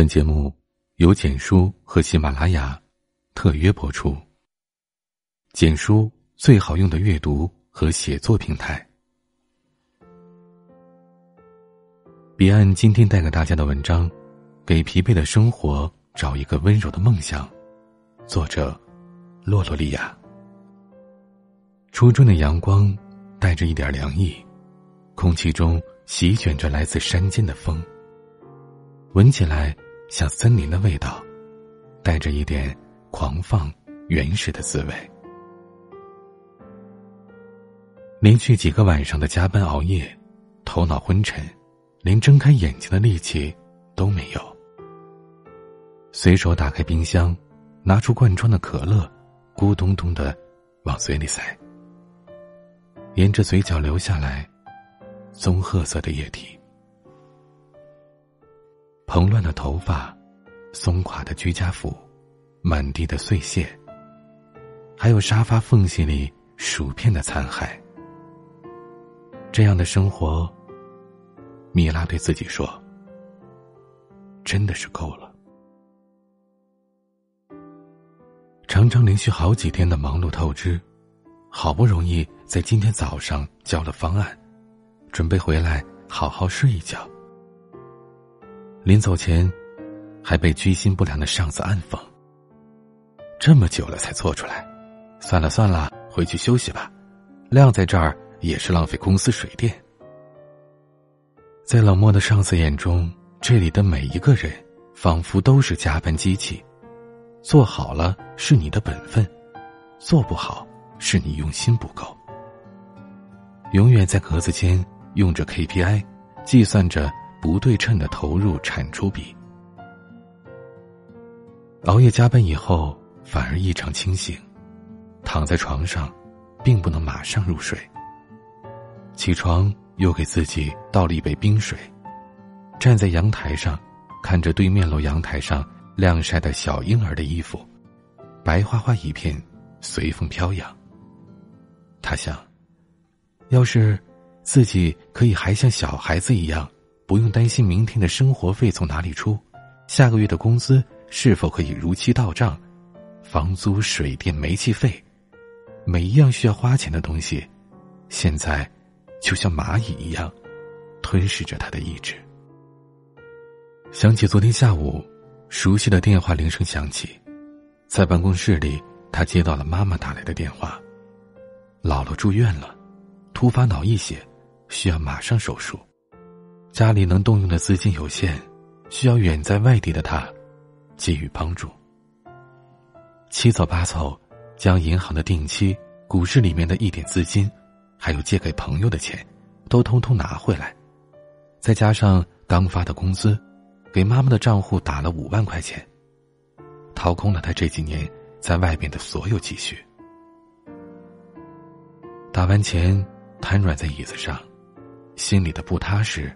本节目由简书和喜马拉雅特约播出。简书最好用的阅读和写作平台。彼岸今天带给大家的文章，《给疲惫的生活找一个温柔的梦想》，作者洛洛莉亚。初春的阳光带着一点凉意，空气中席卷着来自山间的风，闻起来。像森林的味道，带着一点狂放、原始的滋味。连续几个晚上的加班熬夜，头脑昏沉，连睁开眼睛的力气都没有。随手打开冰箱，拿出罐装的可乐，咕咚咚的往嘴里塞，沿着嘴角流下来棕褐色的液体。蓬乱的头发，松垮的居家服，满地的碎屑，还有沙发缝隙里薯片的残骸。这样的生活，米拉对自己说：“真的是够了。”常常连续好几天的忙碌透支，好不容易在今天早上交了方案，准备回来好好睡一觉。临走前，还被居心不良的上司暗讽：“这么久了才做出来，算了算了，回去休息吧。晾在这儿也是浪费公司水电。”在冷漠的上司眼中，这里的每一个人仿佛都是加班机器，做好了是你的本分，做不好是你用心不够。永远在格子间用着 KPI，计算着。不对称的投入产出比，熬夜加班以后反而异常清醒，躺在床上，并不能马上入睡。起床又给自己倒了一杯冰水，站在阳台上，看着对面楼阳台上晾晒的小婴儿的衣服，白花花一片，随风飘扬。他想，要是自己可以还像小孩子一样。不用担心明天的生活费从哪里出，下个月的工资是否可以如期到账，房租、水电、煤气费，每一样需要花钱的东西，现在就像蚂蚁一样吞噬着他的意志。想起昨天下午，熟悉的电话铃声响起，在办公室里，他接到了妈妈打来的电话：姥姥住院了，突发脑溢血，需要马上手术。家里能动用的资金有限，需要远在外地的他给予帮助。七早八早，将银行的定期、股市里面的一点资金，还有借给朋友的钱，都通通拿回来，再加上刚发的工资，给妈妈的账户打了五万块钱，掏空了他这几年在外边的所有积蓄。打完钱，瘫软在椅子上，心里的不踏实。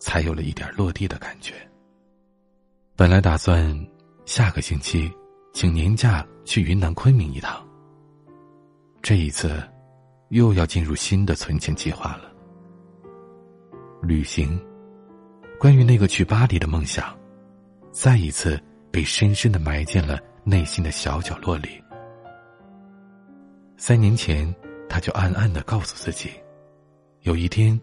才有了一点落地的感觉。本来打算下个星期请年假去云南昆明一趟。这一次，又要进入新的存钱计划了。旅行，关于那个去巴黎的梦想，再一次被深深的埋进了内心的小角落里。三年前，他就暗暗的告诉自己，有一天。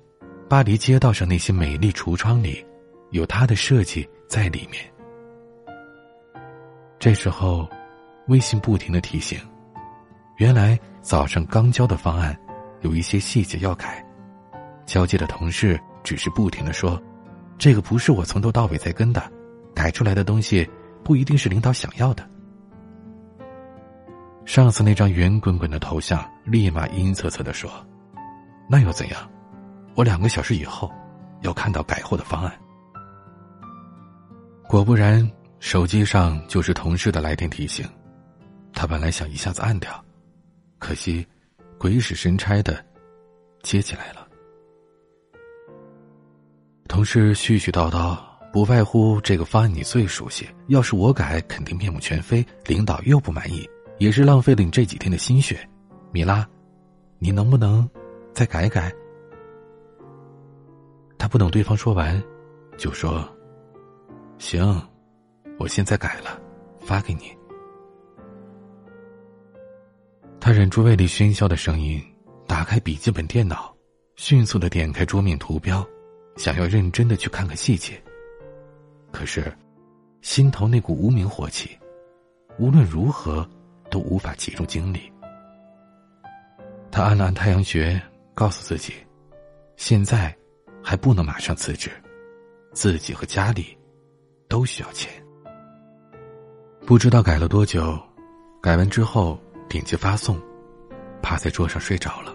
巴黎街道上那些美丽橱窗里，有他的设计在里面。这时候，微信不停的提醒：原来早上刚交的方案，有一些细节要改。交接的同事只是不停的说：“这个不是我从头到尾在跟的，改出来的东西不一定是领导想要的。”上次那张圆滚滚的头像立马阴恻恻的说：“那又怎样？”我两个小时以后要看到改后的方案。果不然，手机上就是同事的来电提醒。他本来想一下子按掉，可惜鬼使神差的接起来了。同事絮絮叨叨，不外乎这个方案你最熟悉，要是我改，肯定面目全非，领导又不满意，也是浪费了你这几天的心血。米拉，你能不能再改改？他不等对方说完，就说：“行，我现在改了，发给你。他忍住胃里喧嚣的声音，打开笔记本电脑，迅速的点开桌面图标，想要认真的去看看细节。可是，心头那股无名火气，无论如何都无法集中精力。他按了按太阳穴，告诉自己，现在还不能马上辞职，自己和家里都需要钱。不知道改了多久，改完之后点击发送，趴在桌上睡着了。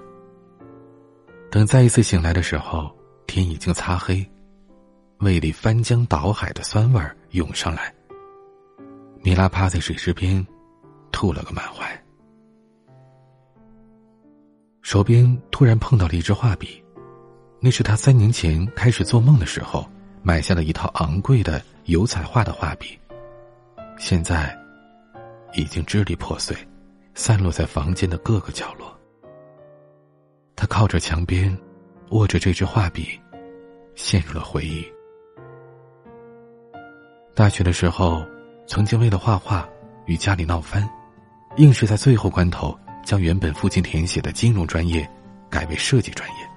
等再一次醒来的时候，天已经擦黑，胃里翻江倒海的酸味涌上来。米拉趴在水池边，吐了个满怀。手边突然碰到了一支画笔，那是他三年前开始做梦的时候买下了一套昂贵的油彩画的画笔，现在已经支离破碎，散落在房间的各个角落。他靠着墙边，握着这支画笔，陷入了回忆。大学的时候，曾经为了画画与家里闹翻，硬是在最后关头。将原本父亲填写的金融专业改为设计专业。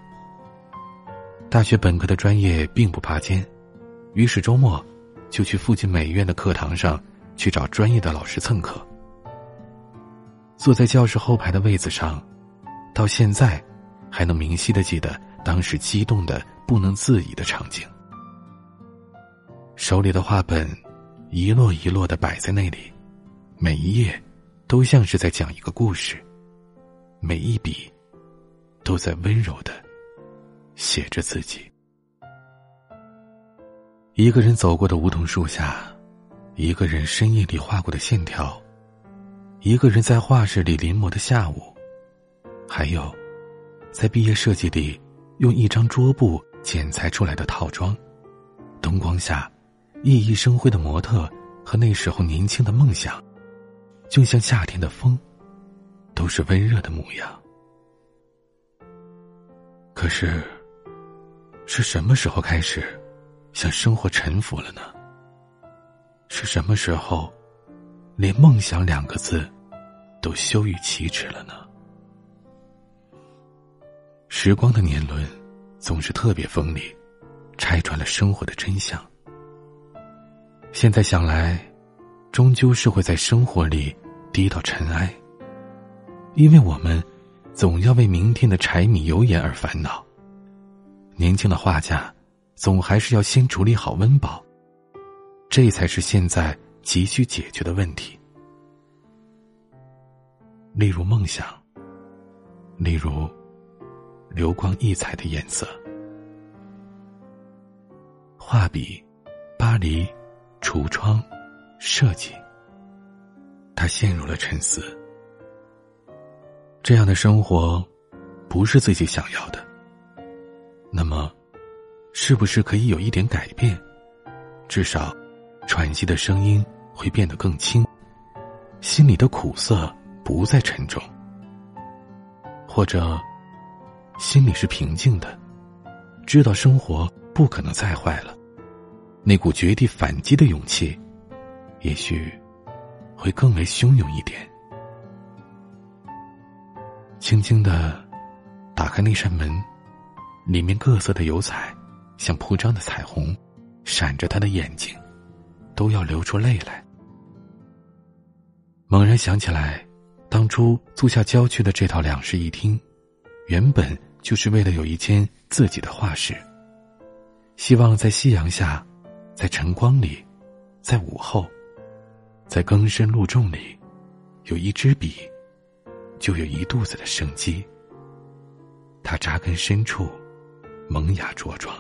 大学本科的专业并不拔尖，于是周末就去附近美院的课堂上去找专业的老师蹭课。坐在教室后排的位子上，到现在还能明晰的记得当时激动的不能自已的场景。手里的画本一摞一摞的摆在那里，每一页都像是在讲一个故事。每一笔，都在温柔的写着自己。一个人走过的梧桐树下，一个人深夜里画过的线条，一个人在画室里临摹的下午，还有，在毕业设计里用一张桌布剪裁出来的套装，灯光下熠熠生辉的模特和那时候年轻的梦想，就像夏天的风。都是温热的模样，可是，是什么时候开始向生活臣服了呢？是什么时候，连梦想两个字都羞于启齿了呢？时光的年轮总是特别锋利，拆穿了生活的真相。现在想来，终究是会在生活里低到尘埃。因为我们总要为明天的柴米油盐而烦恼。年轻的画家总还是要先处理好温饱，这才是现在急需解决的问题。例如梦想，例如流光溢彩的颜色。画笔、巴黎、橱窗、设计。他陷入了沉思。这样的生活，不是自己想要的。那么，是不是可以有一点改变？至少，喘息的声音会变得更轻，心里的苦涩不再沉重，或者，心里是平静的，知道生活不可能再坏了，那股绝地反击的勇气，也许，会更为汹涌一点。轻轻的打开那扇门，里面各色的油彩，像铺张的彩虹，闪着他的眼睛，都要流出泪来。猛然想起来，当初租下郊区的这套两室一厅，原本就是为了有一间自己的画室。希望在夕阳下，在晨光里，在午后，在更深露重里，有一支笔。就有一肚子的生机。他扎根深处，萌芽茁壮，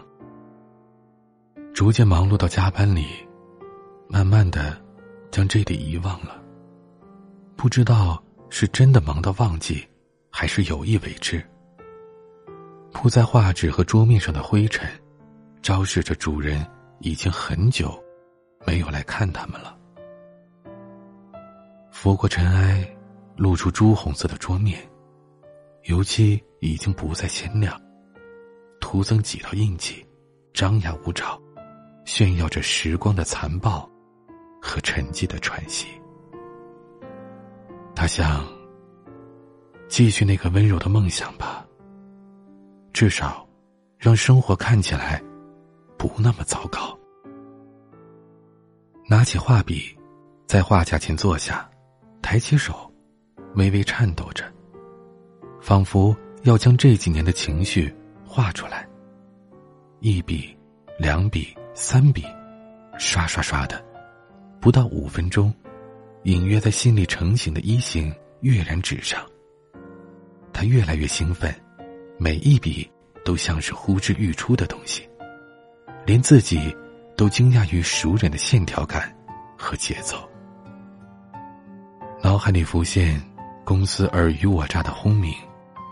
逐渐忙碌到加班里，慢慢的将这里遗忘了。不知道是真的忙到忘记，还是有意为之。铺在画纸和桌面上的灰尘，昭示着主人已经很久没有来看他们了。拂过尘埃。露出朱红色的桌面，油漆已经不再鲜亮，徒增几道印记，张牙舞爪，炫耀着时光的残暴和沉寂的喘息。他想继续那个温柔的梦想吧，至少让生活看起来不那么糟糕。拿起画笔，在画架前坐下，抬起手，微微颤抖着，仿佛要将这几年的情绪画出来。一笔，两笔，三笔，刷刷刷的，不到五分钟，隐约在心里成型的一形跃然纸上。他越来越兴奋，每一笔都像是呼之欲出的东西，连自己都惊讶于熟稔的线条感和节奏。脑海里浮现公司尔虞我诈的轰鸣，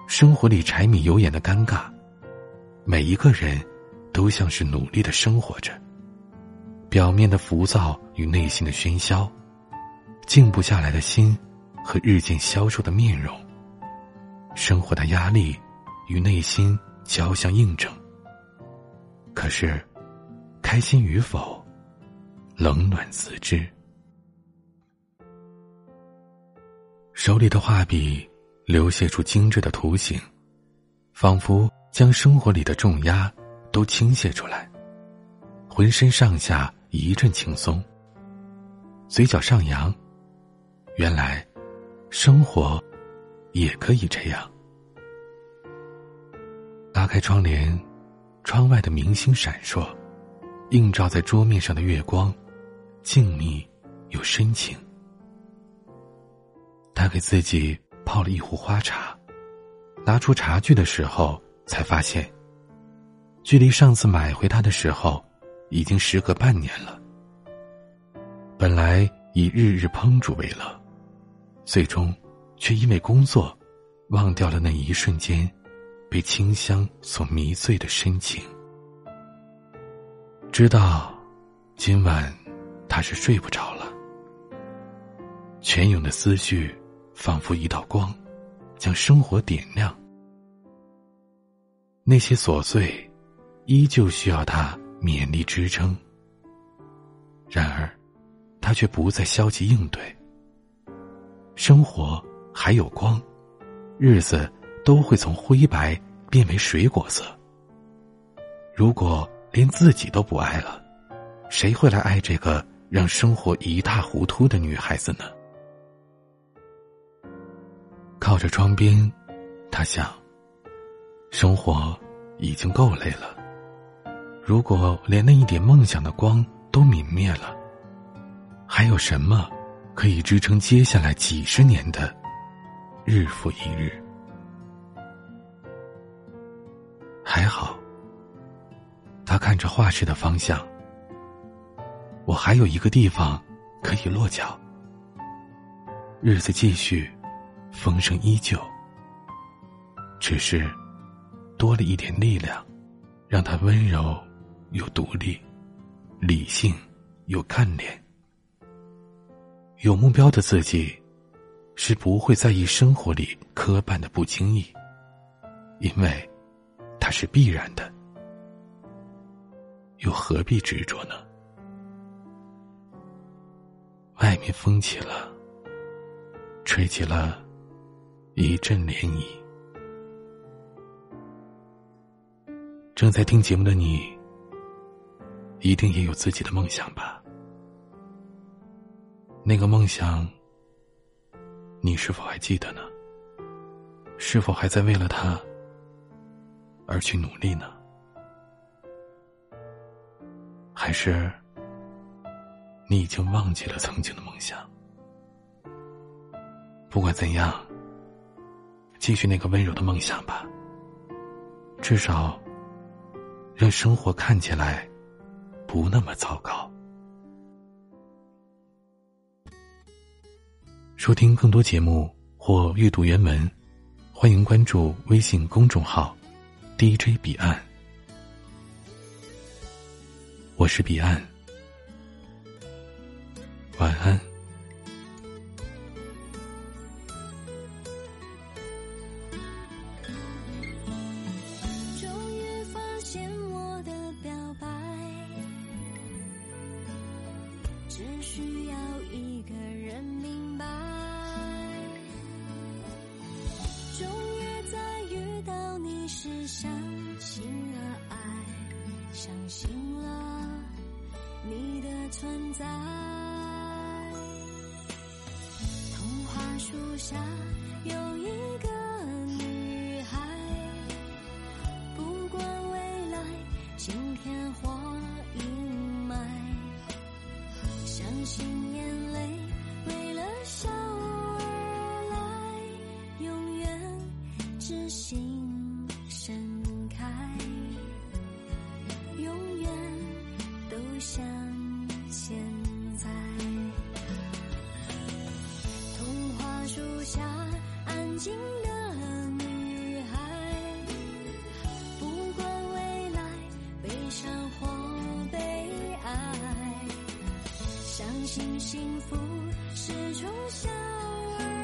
生活里柴米油盐的尴尬，每一个人。都像是努力的生活着，表面的浮躁与内心的喧嚣，静不下来的心和日渐消瘦的面容，生活的压力与内心交相映证。可是，开心与否，冷暖自知。手里的画笔流泻出精致的图形，仿佛将生活里的重压。都倾泻出来，浑身上下一阵轻松，嘴角上扬。原来，生活也可以这样。拉开窗帘，窗外的明星闪烁，映照在桌面上的月光，静谧又深情。他给自己泡了一壶花茶，拿出茶具的时候，才发现。距离上次买回它的时候，已经时隔半年了。本来以日日烹煮为乐，最终却因为工作，忘掉了那一瞬间被清香所迷醉的深情。知道今晚他是睡不着了，泉涌的思绪仿佛一道光，将生活点亮。那些琐碎。依旧需要他勉力支撑。然而，他却不再消极应对。生活还有光，日子都会从灰白变为水果色。如果连自己都不爱了，谁会来爱这个让生活一塌糊涂的女孩子呢？靠着窗边，他想：生活已经够累了。如果连那一点梦想的光都泯灭了，还有什么可以支撑接下来几十年的日复一日？还好，他看着画室的方向，我还有一个地方可以落脚。日子继续，风声依旧，只是多了一点力量，让他温柔。又独立、理性又干练，有目标的自己是不会在意生活里磕绊的不经意，因为它是必然的，又何必执着呢？外面风起了，吹起了一阵涟漪。正在听节目的你。一定也有自己的梦想吧？那个梦想，你是否还记得呢？是否还在为了他而去努力呢？还是你已经忘记了曾经的梦想？不管怎样，继续那个温柔的梦想吧。至少，让生活看起来。不那么糟糕。收听更多节目或阅读原文，欢迎关注微信公众号 “DJ 彼岸”。我是彼岸，晚安。存在。童话树下有一个女孩，不管未来晴天或阴霾，相信眼泪为了笑而来，永远知心盛开，永远都像相信幸福是从小而